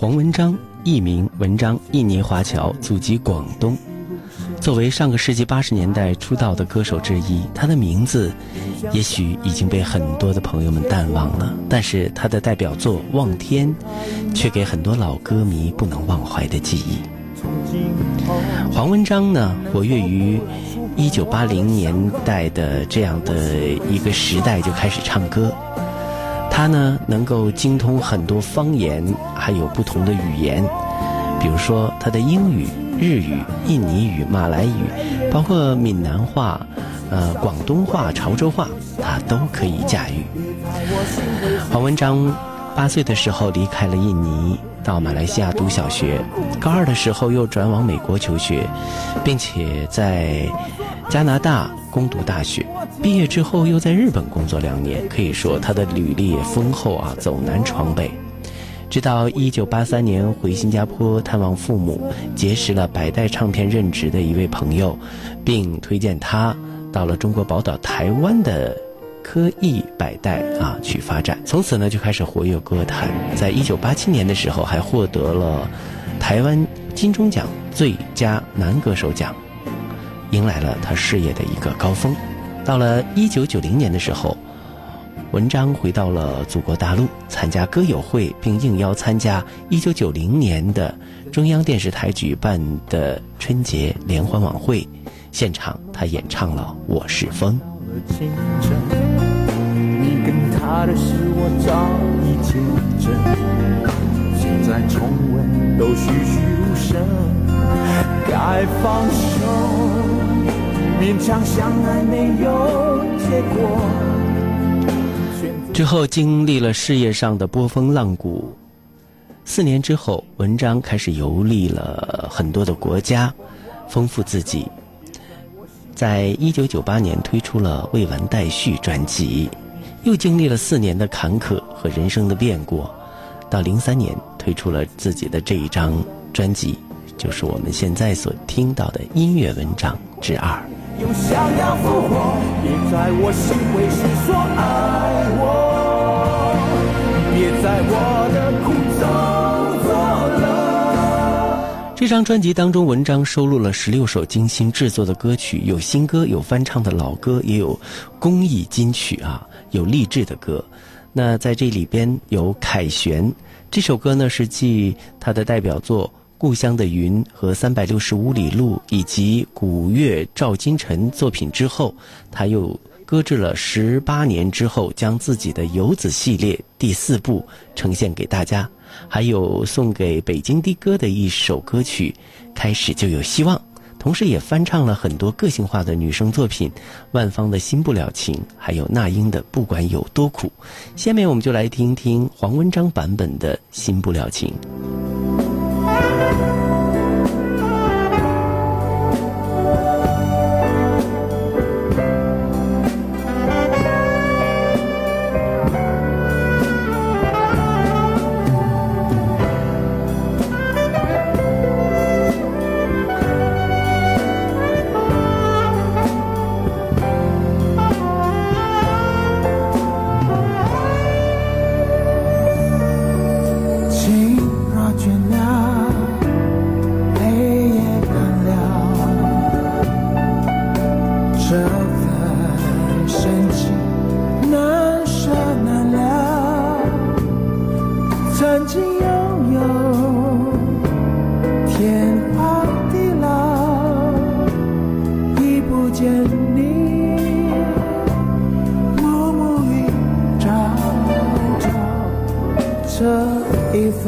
黄文章，艺名文章，印尼华侨，祖籍广东。作为上个世纪八十年代出道的歌手之一，他的名字也许已经被很多的朋友们淡忘了，但是他的代表作《望天》却给很多老歌迷不能忘怀的记忆。黄文章呢，活跃于一九八零年代的这样的一个时代就开始唱歌。他呢，能够精通很多方言，还有不同的语言，比如说他的英语、日语、印尼语、马来语，包括闽南话、呃广东话、潮州话，他都可以驾驭。黄文章八岁的时候离开了印尼，到马来西亚读小学，高二的时候又转往美国求学，并且在加拿大攻读大学。毕业之后又在日本工作两年，可以说他的履历也丰厚啊，走南闯北。直到一九八三年回新加坡探望父母，结识了百代唱片任职的一位朋友，并推荐他到了中国宝岛台湾的科艺百代啊去发展。从此呢就开始活跃歌坛，在一九八七年的时候还获得了台湾金钟奖最佳男歌手奖，迎来了他事业的一个高峰。到了一九九零年的时候，文章回到了祖国大陆，参加歌友会，并应邀参加一九九零年的中央电视台举办的春节联欢晚会。现场，他演唱了《我是风》。你跟他的事我早已见之后经历了事业上的波峰浪谷，四年之后，文章开始游历了很多的国家，丰富自己。在一九九八年推出了《未完待续》专辑，又经历了四年的坎坷和人生的变故，到零三年推出了自己的这一张专辑，就是我们现在所听到的音乐文章之二。又想要复活，别在我心灰时说爱我，别在我的苦中作乐。这张专辑当中，文章收录了十六首精心制作的歌曲，有新歌，有翻唱的老歌，也有公益金曲啊，有励志的歌。那在这里边有《凯旋》这首歌呢，是继他的代表作《故乡的云》和《三百六十五里路》以及古月赵金晨作品之后，他又搁置了十八年之后，将自己的游子系列第四部呈现给大家。还有送给北京的哥的一首歌曲《开始就有希望》，同时也翻唱了很多个性化的女生作品，万芳的新不了情，还有那英的不管有多苦。下面我们就来听听黄文章版本的新不了。情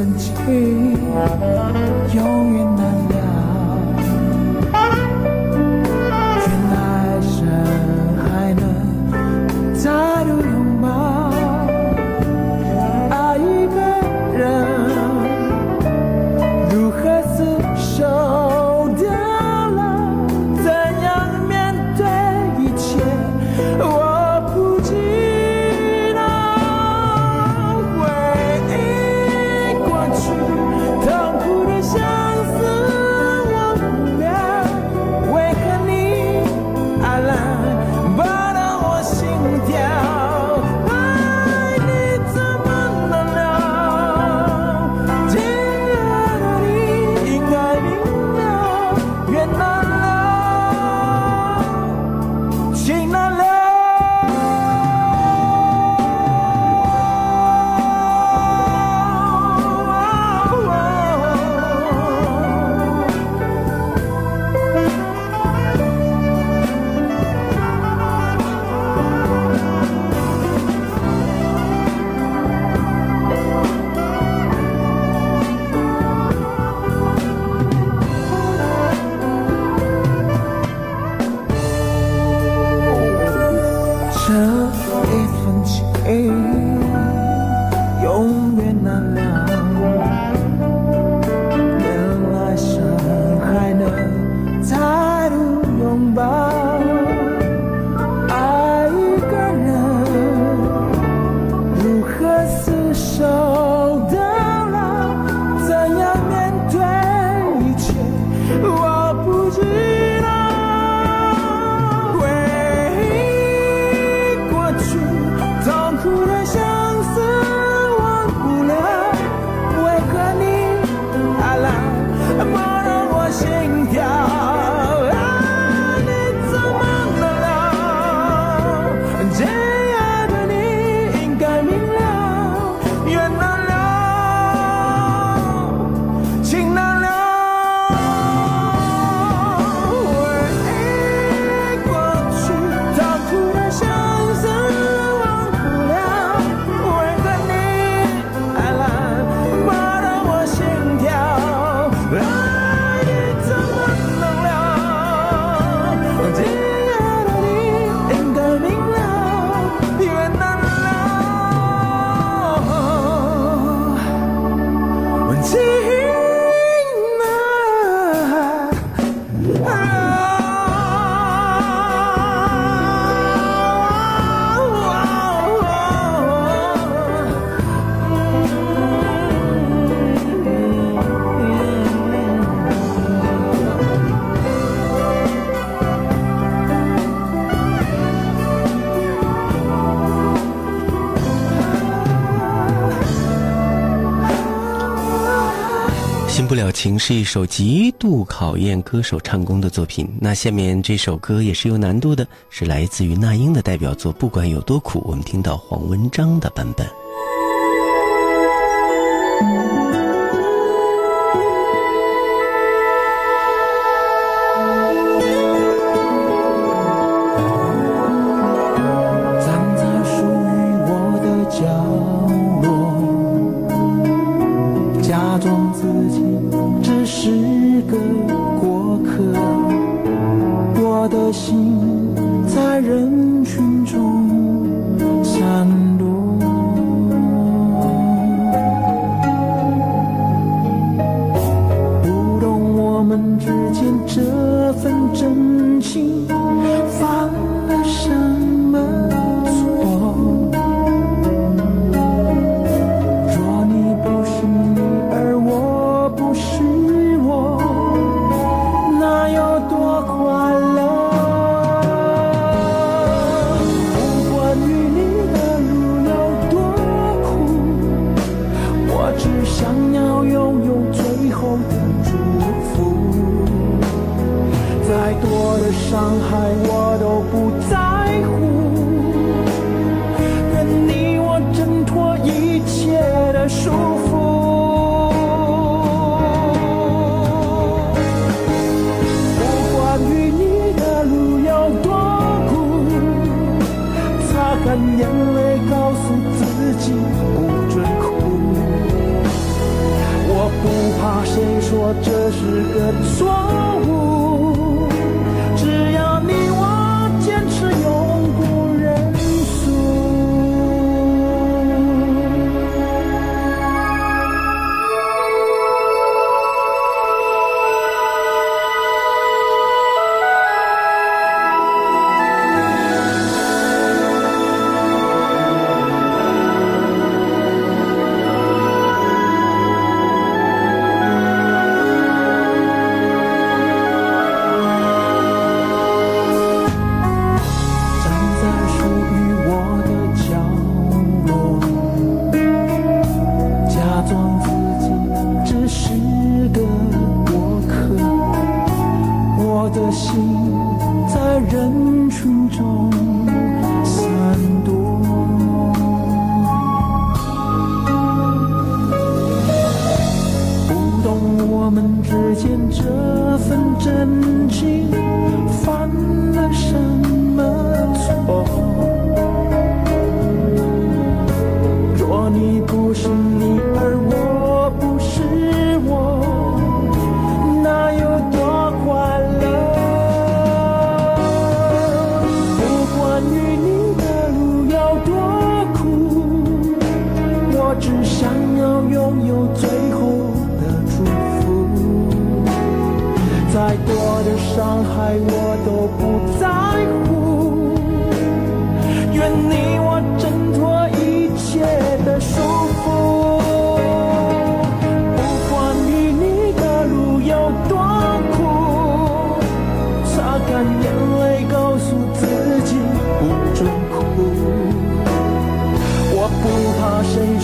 不情是一首极度考验歌手唱功的作品。那下面这首歌也是有难度的，是来自于那英的代表作《不管有多苦》。我们听到黄文章的版本。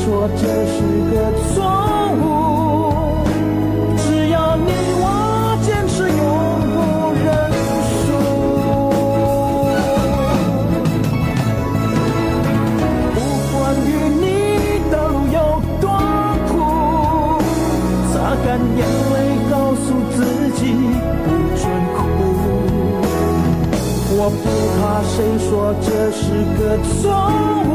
说这是个错误，只要你我坚持，永不认输。不管与你的路有多苦，擦干眼泪，告诉自己不准哭。我不怕谁说这是个错误，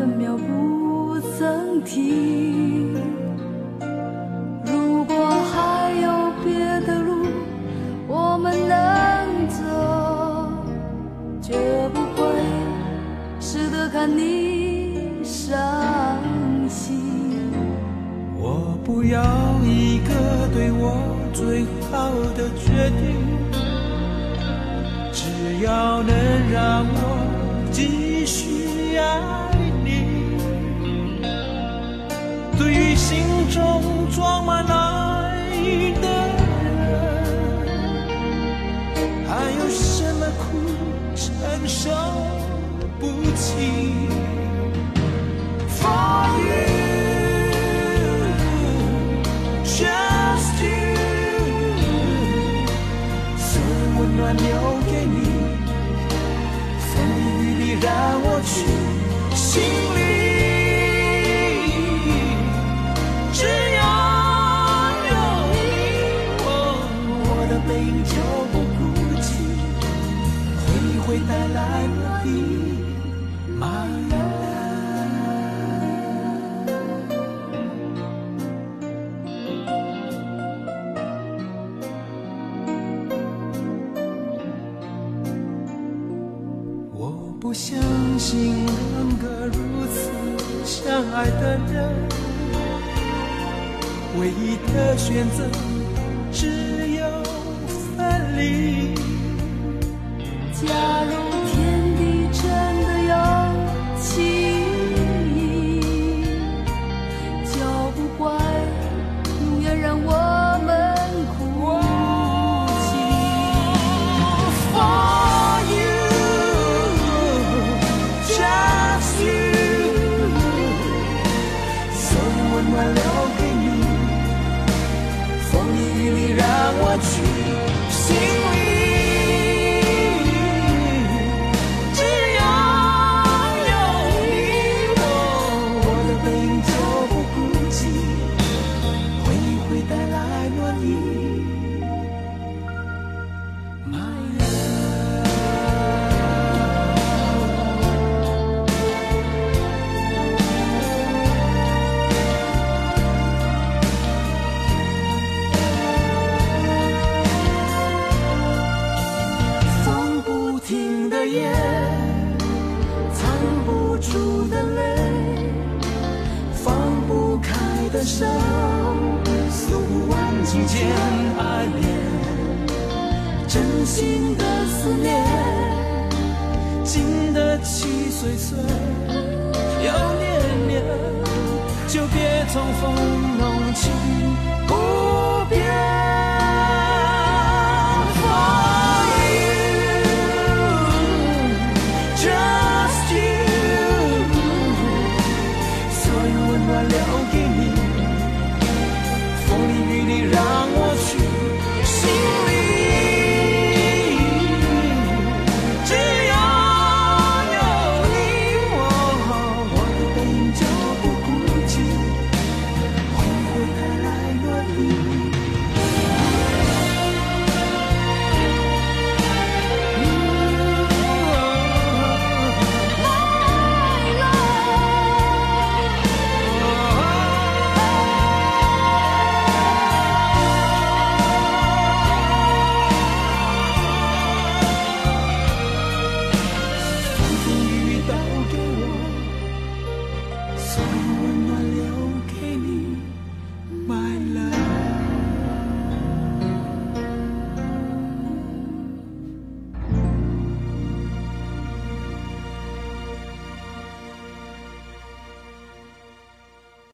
分秒不曾停。如果还有别的路我们能走，绝不会值得看你伤心。我不要一个对我最好的决定，只要能让我中装满爱的人，还有什么苦承受不起？For you, just you，将温暖留给你，风里雨里让我去唯一的选择只有分离。假如过去。出的泪，放不开的手，诉不完情千爱恋，真心的思念，经得起岁岁。又年年，就别从风浓情。不。